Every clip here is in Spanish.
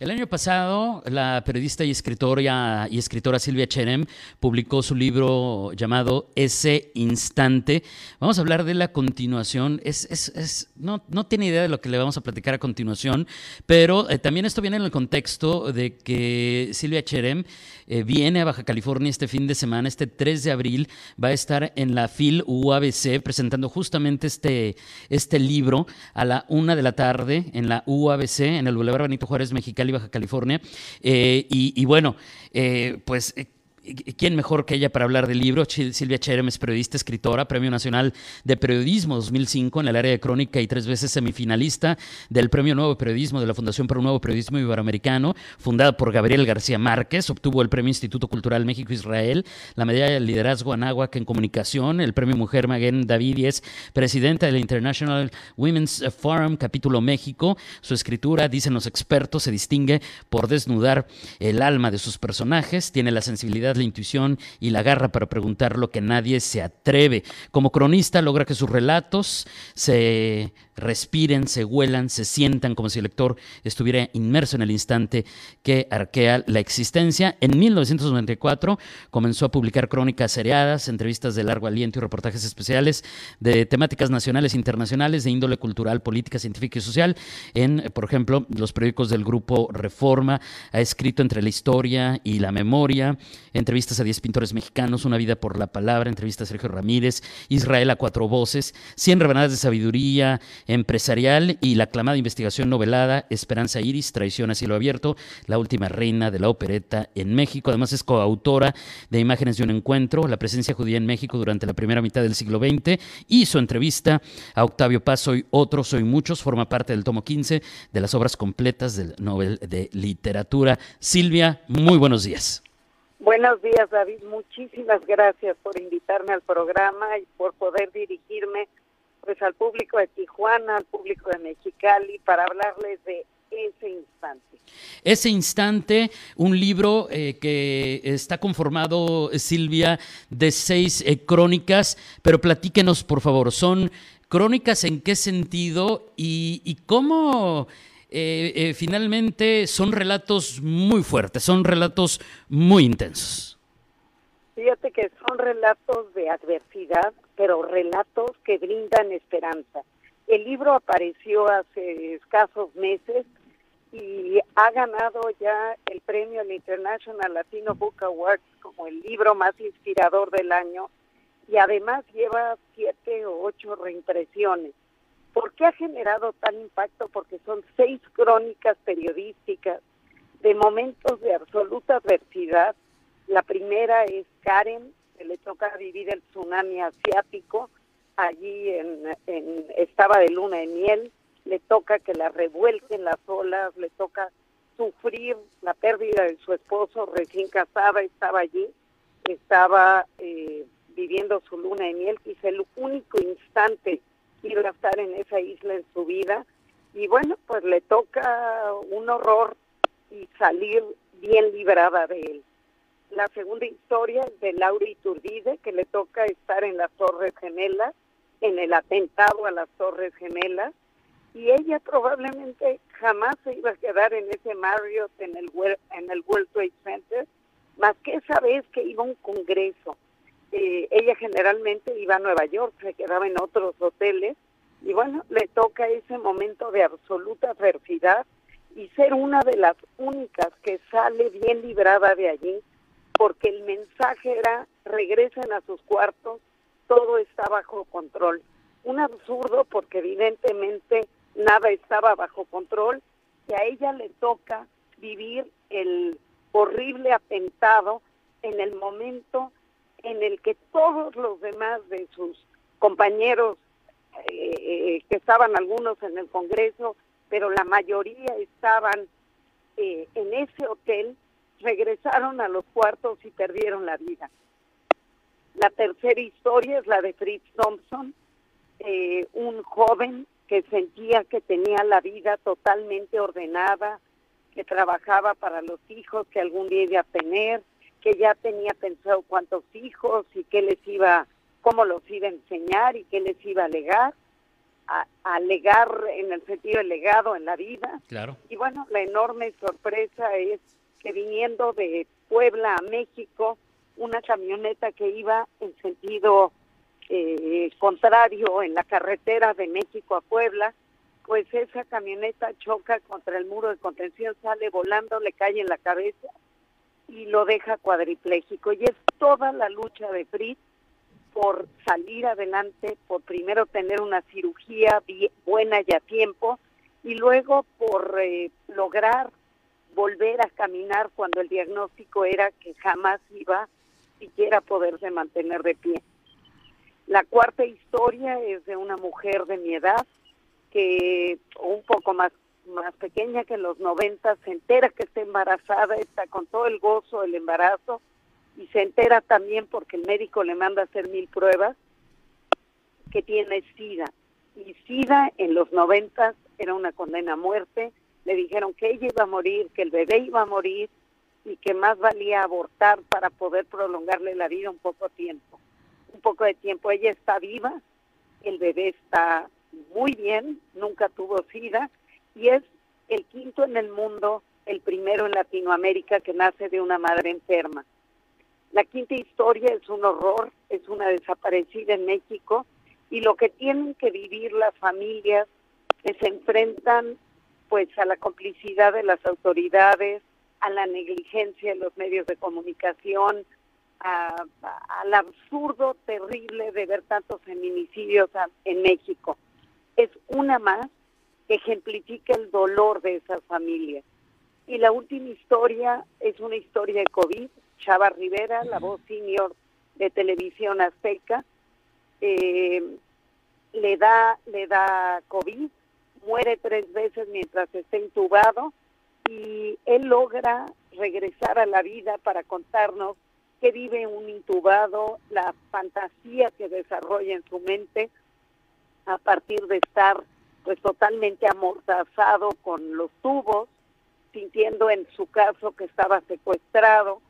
El año pasado, la periodista y escritora, y escritora Silvia Cherem publicó su libro llamado Ese Instante. Vamos a hablar de la continuación. Es, es, es, no, no, tiene idea de lo que le vamos a platicar a continuación, pero eh, también esto viene en el contexto de que Silvia Cherem eh, viene a Baja California este fin de semana, este 3 de abril, va a estar en la FIL UABC presentando justamente este, este libro a la una de la tarde en la UABC, en el Boulevard Benito Juárez Mexicali Baja California. Eh, y, y, bueno, eh, pues ¿Quién mejor que ella para hablar del libro? Silvia Cherem es periodista, escritora, Premio Nacional de Periodismo 2005 en el área de crónica y tres veces semifinalista del Premio Nuevo Periodismo de la Fundación para un Nuevo Periodismo Iberoamericano, fundada por Gabriel García Márquez. Obtuvo el Premio Instituto Cultural México-Israel, la Medalla de Liderazgo Anáhuac en Comunicación, el Premio Mujer Maguen David y es presidenta del International Women's Forum Capítulo México. Su escritura, dicen los expertos, se distingue por desnudar el alma de sus personajes, tiene la sensibilidad la intuición y la garra para preguntar lo que nadie se atreve. Como cronista logra que sus relatos se respiren, se huelan, se sientan como si el lector estuviera inmerso en el instante que arquea la existencia. En 1994 comenzó a publicar crónicas seriadas, entrevistas de largo aliento y reportajes especiales de temáticas nacionales e internacionales de índole cultural, política, científica y social en, por ejemplo, los periódicos del grupo Reforma. Ha escrito entre la historia y la memoria, entrevistas a 10 pintores mexicanos, Una vida por la palabra, entrevistas a Sergio Ramírez, Israel a cuatro voces, 100 rebanadas de sabiduría empresarial y la aclamada investigación novelada Esperanza Iris, Traición a cielo abierto, la última reina de la opereta en México. Además es coautora de Imágenes de un encuentro, la presencia judía en México durante la primera mitad del siglo XX y su entrevista a Octavio Paz, Soy otros, soy muchos, forma parte del tomo 15 de las obras completas del Nobel de Literatura. Silvia, muy buenos días. Buenos días, David. Muchísimas gracias por invitarme al programa y por poder dirigirme al público de Tijuana, al público de Mexicali para hablarles de ese instante. Ese instante, un libro eh, que está conformado, Silvia, de seis eh, crónicas, pero platíquenos, por favor, ¿son crónicas en qué sentido y, cómo eh, eh, finalmente son relatos muy fuertes, son relatos muy intensos. Fíjate que son relatos de adversidad, pero relatos que brindan esperanza. El libro apareció hace escasos meses y ha ganado ya el premio al International Latino Book Awards como el libro más inspirador del año y además lleva siete o ocho reimpresiones. ¿Por qué ha generado tal impacto? Porque son seis crónicas periodísticas de momentos de absoluta adversidad. La primera es Karen, que le toca vivir el tsunami asiático, allí en, estaba de luna de miel, le toca que la revuelquen las olas, le toca sufrir la pérdida de su esposo recién casada, estaba allí, estaba eh, viviendo su luna de miel, es el único instante iba a estar en esa isla en su vida y bueno, pues le toca un horror y salir bien librada de él. La segunda historia es de Laura Iturbide, que le toca estar en las Torres Gemelas, en el atentado a las Torres Gemelas, y ella probablemente jamás se iba a quedar en ese Marriott en el, en el World Trade Center, más que esa vez que iba a un congreso. Eh, ella generalmente iba a Nueva York, se quedaba en otros hoteles y bueno, le toca ese momento de absoluta adversidad y ser una de las únicas que sale bien librada de allí porque el mensaje era regresen a sus cuartos, todo está bajo control. Un absurdo porque evidentemente nada estaba bajo control y a ella le toca vivir el horrible atentado en el momento en el que todos los demás de sus compañeros, eh, eh, que estaban algunos en el Congreso, pero la mayoría estaban eh, en ese hotel, regresaron a los cuartos y perdieron la vida. La tercera historia es la de Fritz Thompson, un joven que sentía que tenía la vida totalmente ordenada, que trabajaba para los hijos que algún día iba a tener, que ya tenía pensado cuántos hijos y qué les iba, cómo los iba a enseñar y qué les iba a legar, a, legar en el sentido de legado en la vida. Claro. Y bueno, la enorme sorpresa es que viniendo de Puebla a México, una camioneta que iba en sentido eh, contrario en la carretera de México a Puebla, pues esa camioneta choca contra el muro de contención, sale volando, le cae en la cabeza y lo deja cuadripléjico. Y es toda la lucha de Fritz por salir adelante, por primero tener una cirugía buena y a tiempo, y luego por eh, lograr volver a caminar cuando el diagnóstico era que jamás iba siquiera poderse mantener de pie. La cuarta historia es de una mujer de mi edad que un poco más más pequeña que los 90 se entera que está embarazada, está con todo el gozo del embarazo y se entera también porque el médico le manda a hacer mil pruebas que tiene SIDA. Y SIDA en los 90 era una condena a muerte, le dijeron que ella iba a morir, que el bebé iba a morir y que más valía abortar para poder prolongarle la vida un poco tiempo. Un poco de tiempo. Ella está viva, el bebé está muy bien, nunca tuvo SIDA y es el quinto en el mundo, el primero en Latinoamérica que nace de una madre enferma. La quinta historia es un horror, es una desaparecida en México y lo que tienen que vivir las familias que se enfrentan pues a la complicidad de las autoridades, a la negligencia de los medios de comunicación, al absurdo terrible de ver tantos feminicidios en México. Es una más que ejemplifica el dolor de esas familias. Y la última historia es una historia de COVID. Chava Rivera, la voz senior de Televisión Azteca, eh, le da le da COVID, muere tres veces mientras está intubado y él logra regresar a la vida para contarnos que vive un intubado, la fantasía que desarrolla en su mente a partir de estar pues totalmente amordazado con los tubos, sintiendo en su caso que estaba secuestrado.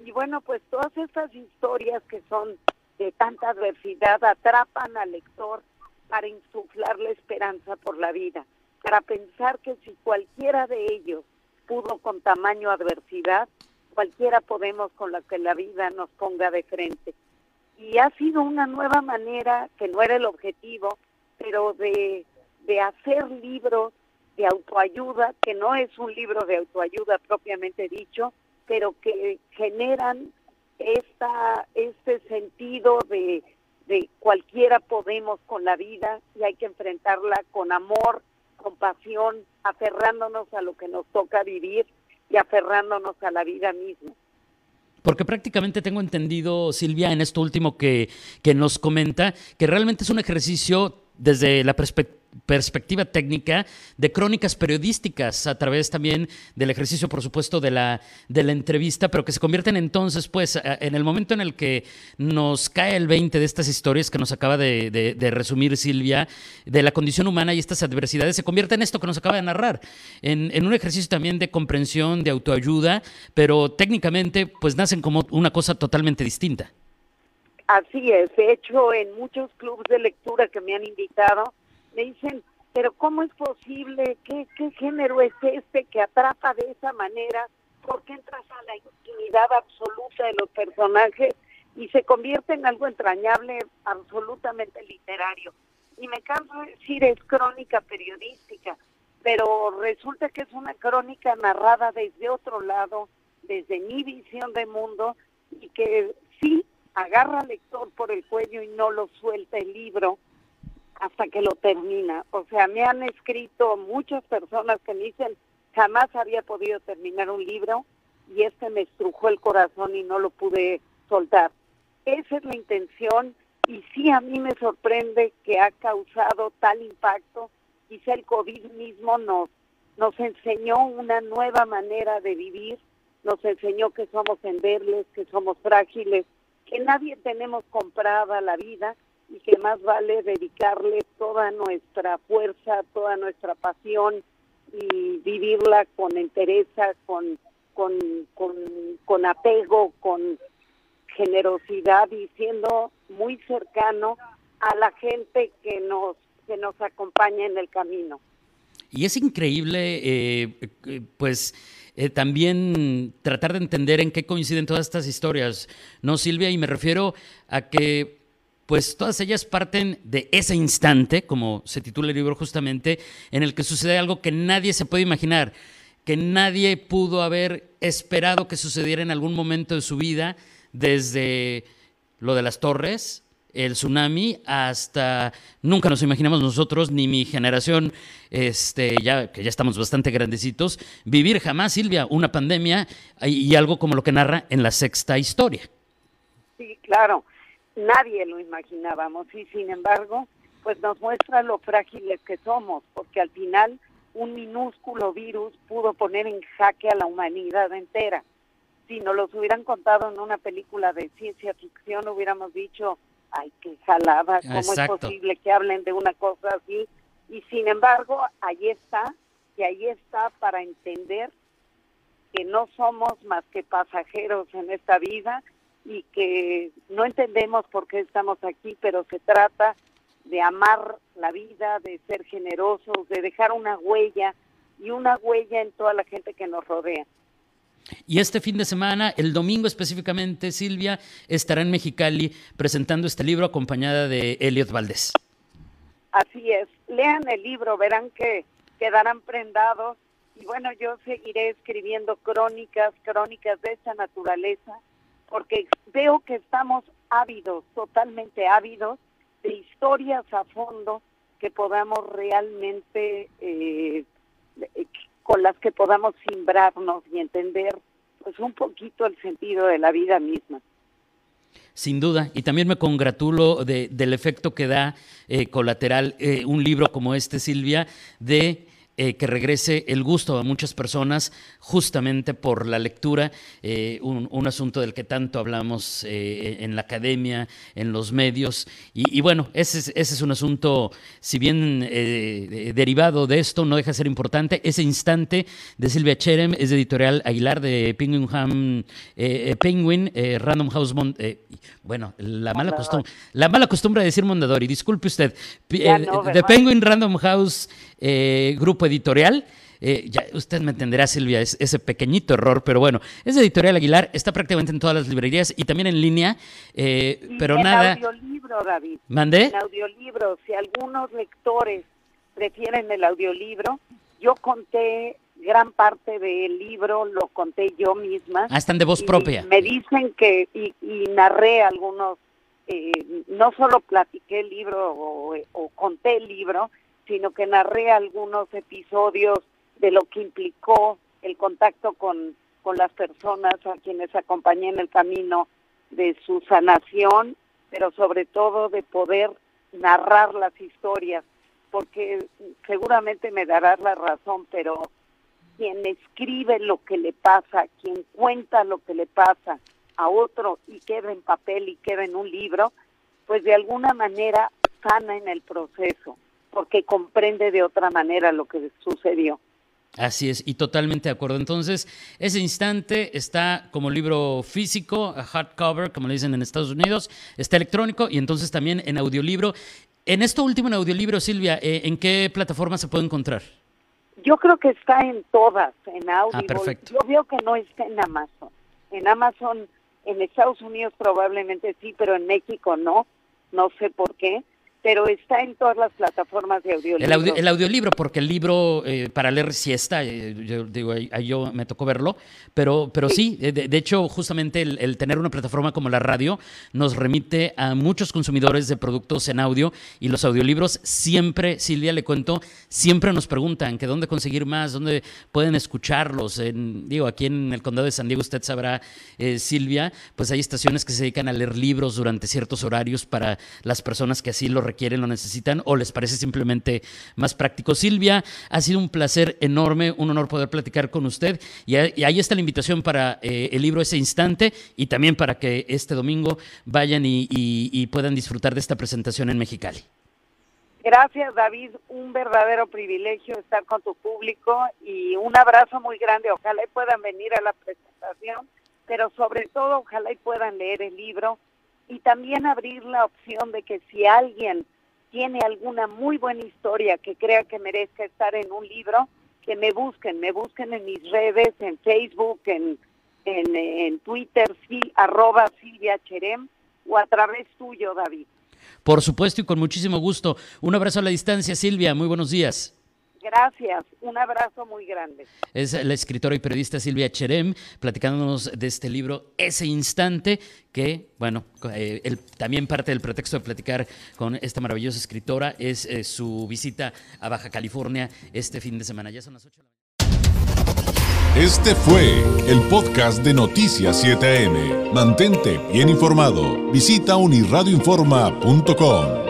Y bueno, pues todas estas historias que son de tanta adversidad atrapan al lector para insuflar esperanza por la vida, para pensar que si cualquiera de ellos pudo con tamaño adversidad, cualquiera podemos con la que la vida nos ponga de frente. Y ha sido una nueva manera, que no era el objetivo, pero de de hacer libros de autoayuda, que no es un libro de autoayuda propiamente dicho, pero que generan esta, este sentido de, de cualquiera podemos con la vida y hay que enfrentarla con amor, con pasión, aferrándonos a lo que nos toca vivir y aferrándonos a la vida misma. Porque prácticamente tengo entendido, Silvia, en esto último que, que nos comenta, que realmente es un ejercicio desde la perspectiva técnica de crónicas periodísticas a través también del ejercicio, por supuesto, de la, de la entrevista, pero que se convierten entonces, pues, en el momento en el que nos cae el 20 de estas historias que nos acaba de, resumir Silvia, de la condición humana y estas adversidades, se convierte en esto que nos acaba de narrar, en, en un ejercicio también de comprensión, de autoayuda, pero técnicamente, pues, nacen como una cosa totalmente distinta. Así es, de hecho en muchos clubes de lectura que me han invitado me dicen, pero ¿cómo es posible? ¿Qué, qué género es este que atrapa de esa manera? ¿Por qué entras a la intimidad absoluta de los personajes y se convierte en algo entrañable, absolutamente literario? Y me canso de decir es crónica periodística, pero resulta que es una crónica narrada desde otro lado, desde mi visión de mundo y que sí agarra al lector por el cuello y no lo suelta el libro hasta que lo termina. O sea, me han escrito muchas personas que me dicen, jamás había podido terminar un libro y este me estrujó el corazón y no lo pude soltar. Esa es la intención y sí a mí me sorprende que ha causado tal impacto. Quizá el COVID mismo nos, nos enseñó una nueva manera de vivir, nos enseñó que somos endebles, que somos frágiles, que nadie tenemos comprada la vida y que más vale dedicarle toda nuestra fuerza, toda nuestra pasión y vivirla con entereza, con, con, con, con apego, con generosidad y siendo muy cercano a la gente que nos, que nos acompaña en el camino. Y es increíble, eh, eh, pues, eh, también tratar de entender en qué coinciden todas estas historias, ¿no, Silvia? Y me refiero a que, pues, todas ellas parten de ese instante, como se titula el libro justamente, en el que sucede algo que nadie se puede imaginar, que nadie pudo haber esperado que sucediera en algún momento de su vida, desde lo de las torres el tsunami hasta nunca nos imaginamos nosotros ni mi generación este ya que ya estamos bastante grandecitos vivir jamás Silvia una pandemia y, algo como lo que narra en la sexta historia. Sí claro nadie lo imaginábamos y sin embargo pues nos muestra lo frágiles que somos porque al final un minúsculo virus pudo poner en jaque a la humanidad entera si nos los hubieran contado en una película de ciencia ficción hubiéramos dicho ay, qué jalada, ¿cómo es posible que hablen de una cosa así? Y sin embargo, ahí está, y ahí está para entender que no somos más que pasajeros en esta vida y que no entendemos por qué estamos aquí, pero se trata de amar la vida, de ser generosos, de dejar una huella y una huella en toda la gente que nos rodea. Y este fin de semana, el domingo específicamente, Silvia estará en Mexicali presentando este libro acompañada de Elliot Valdés. Así es, lean el libro, verán que quedarán prendados y bueno, yo seguiré escribiendo crónicas, crónicas de esa naturaleza, porque veo que estamos ávidos, totalmente ávidos, de historias a fondo que podamos realmente eh, con las que podamos simbrarnos y entender pues un poquito el sentido de la vida misma. Sin duda, y también me congratulo del efecto que da eh, colateral eh, un libro como este, Silvia, de eh, que regrese el gusto a muchas personas justamente por la lectura, eh, un, asunto del que tanto hablamos eh, en la academia, en los medios. Y, bueno, ese es, ese es, un asunto, si bien derivado de esto, no deja de ser importante. Ese instante de Silvia Cherem es de editorial Aguilar de Penguin, Penguin Random House. bueno, la mala, costumbre, la mala costumbre de decir Mondadori, disculpe usted. de Penguin Random House Grupo editorial. Eh, ya, usted me entenderá, Silvia, es, ese pequeñito error, pero bueno, es Editorial Aguilar, está prácticamente en todas las librerías y también en línea, eh, pero en nada. audiolibro, David. ¿Mandé? En audiolibro, si algunos lectores prefieren el audiolibro, yo conté gran parte del libro, lo conté yo misma. Ah, están de voz propia. Me dicen que, y, narré algunos, eh, no solo platiqué el libro o conté el libro, sino que narré algunos episodios de lo que implicó el contacto con, con las personas a quienes acompañé en el camino de su sanación, pero sobre todo de poder narrar las historias, porque seguramente me darás la razón, pero quien escribe lo que le pasa, quien cuenta lo que le pasa a otro y queda en papel y queda en un libro, pues de alguna manera sana en el proceso porque comprende de otra manera lo que sucedió. Así es, y totalmente de acuerdo. Entonces, ese instante está como libro físico, hardcover, como le dicen en Estados Unidos, está electrónico y entonces también en audiolibro. En esto último, en audiolibro, Silvia, eh, ¿en qué plataforma se puede encontrar? Yo creo que está en todas, en audio. Ah, perfecto. Yo veo que no está en Amazon. En Amazon, en Estados Unidos probablemente sí, pero en México no. No sé por qué pero está en todas las plataformas de audiolibro. El, audiolibro, porque el libro eh, para leer sí está, eh, yo digo, ahí, yo me tocó verlo, pero, pero sí, eh, de, hecho, justamente el, tener una plataforma como la radio nos remite a muchos consumidores de productos en audio y los audiolibros siempre, Silvia, le cuento, siempre nos preguntan que dónde conseguir más, dónde pueden escucharlos. En, digo, aquí en el condado de San Diego, usted sabrá, Silvia, pues hay estaciones que se dedican a leer libros durante ciertos horarios para las personas que así lo requieren quieren, lo necesitan o les parece simplemente más práctico. Silvia, ha sido un placer enorme, un honor poder platicar con usted y, ahí está la invitación para eh, el libro Ese Instante y también para que este domingo vayan y, puedan disfrutar de esta presentación en Mexicali. Gracias, David. Un verdadero privilegio estar con tu público y un abrazo muy grande. Ojalá y puedan venir a la presentación, pero sobre todo ojalá y puedan leer el libro y también abrir la opción de que si alguien tiene alguna muy buena historia que crea que merezca estar en un libro, que me busquen, me busquen en mis redes, en Facebook, en, en, Twitter, sí, arroba Silvia Cherem, o a través tuyo, David. Por supuesto y con muchísimo gusto. Un abrazo a la distancia, Silvia. Muy buenos días. Gracias, un abrazo muy grande. Es la escritora y periodista Silvia Cherem platicándonos de este libro Ese Instante, que, bueno, eh, también parte del pretexto de platicar con esta maravillosa escritora es eh, su visita a Baja California este fin de semana. Ya son las 8 de la mañana. Este fue el podcast de Noticias 7am. Mantente bien informado. Visita unirradioinforma.com.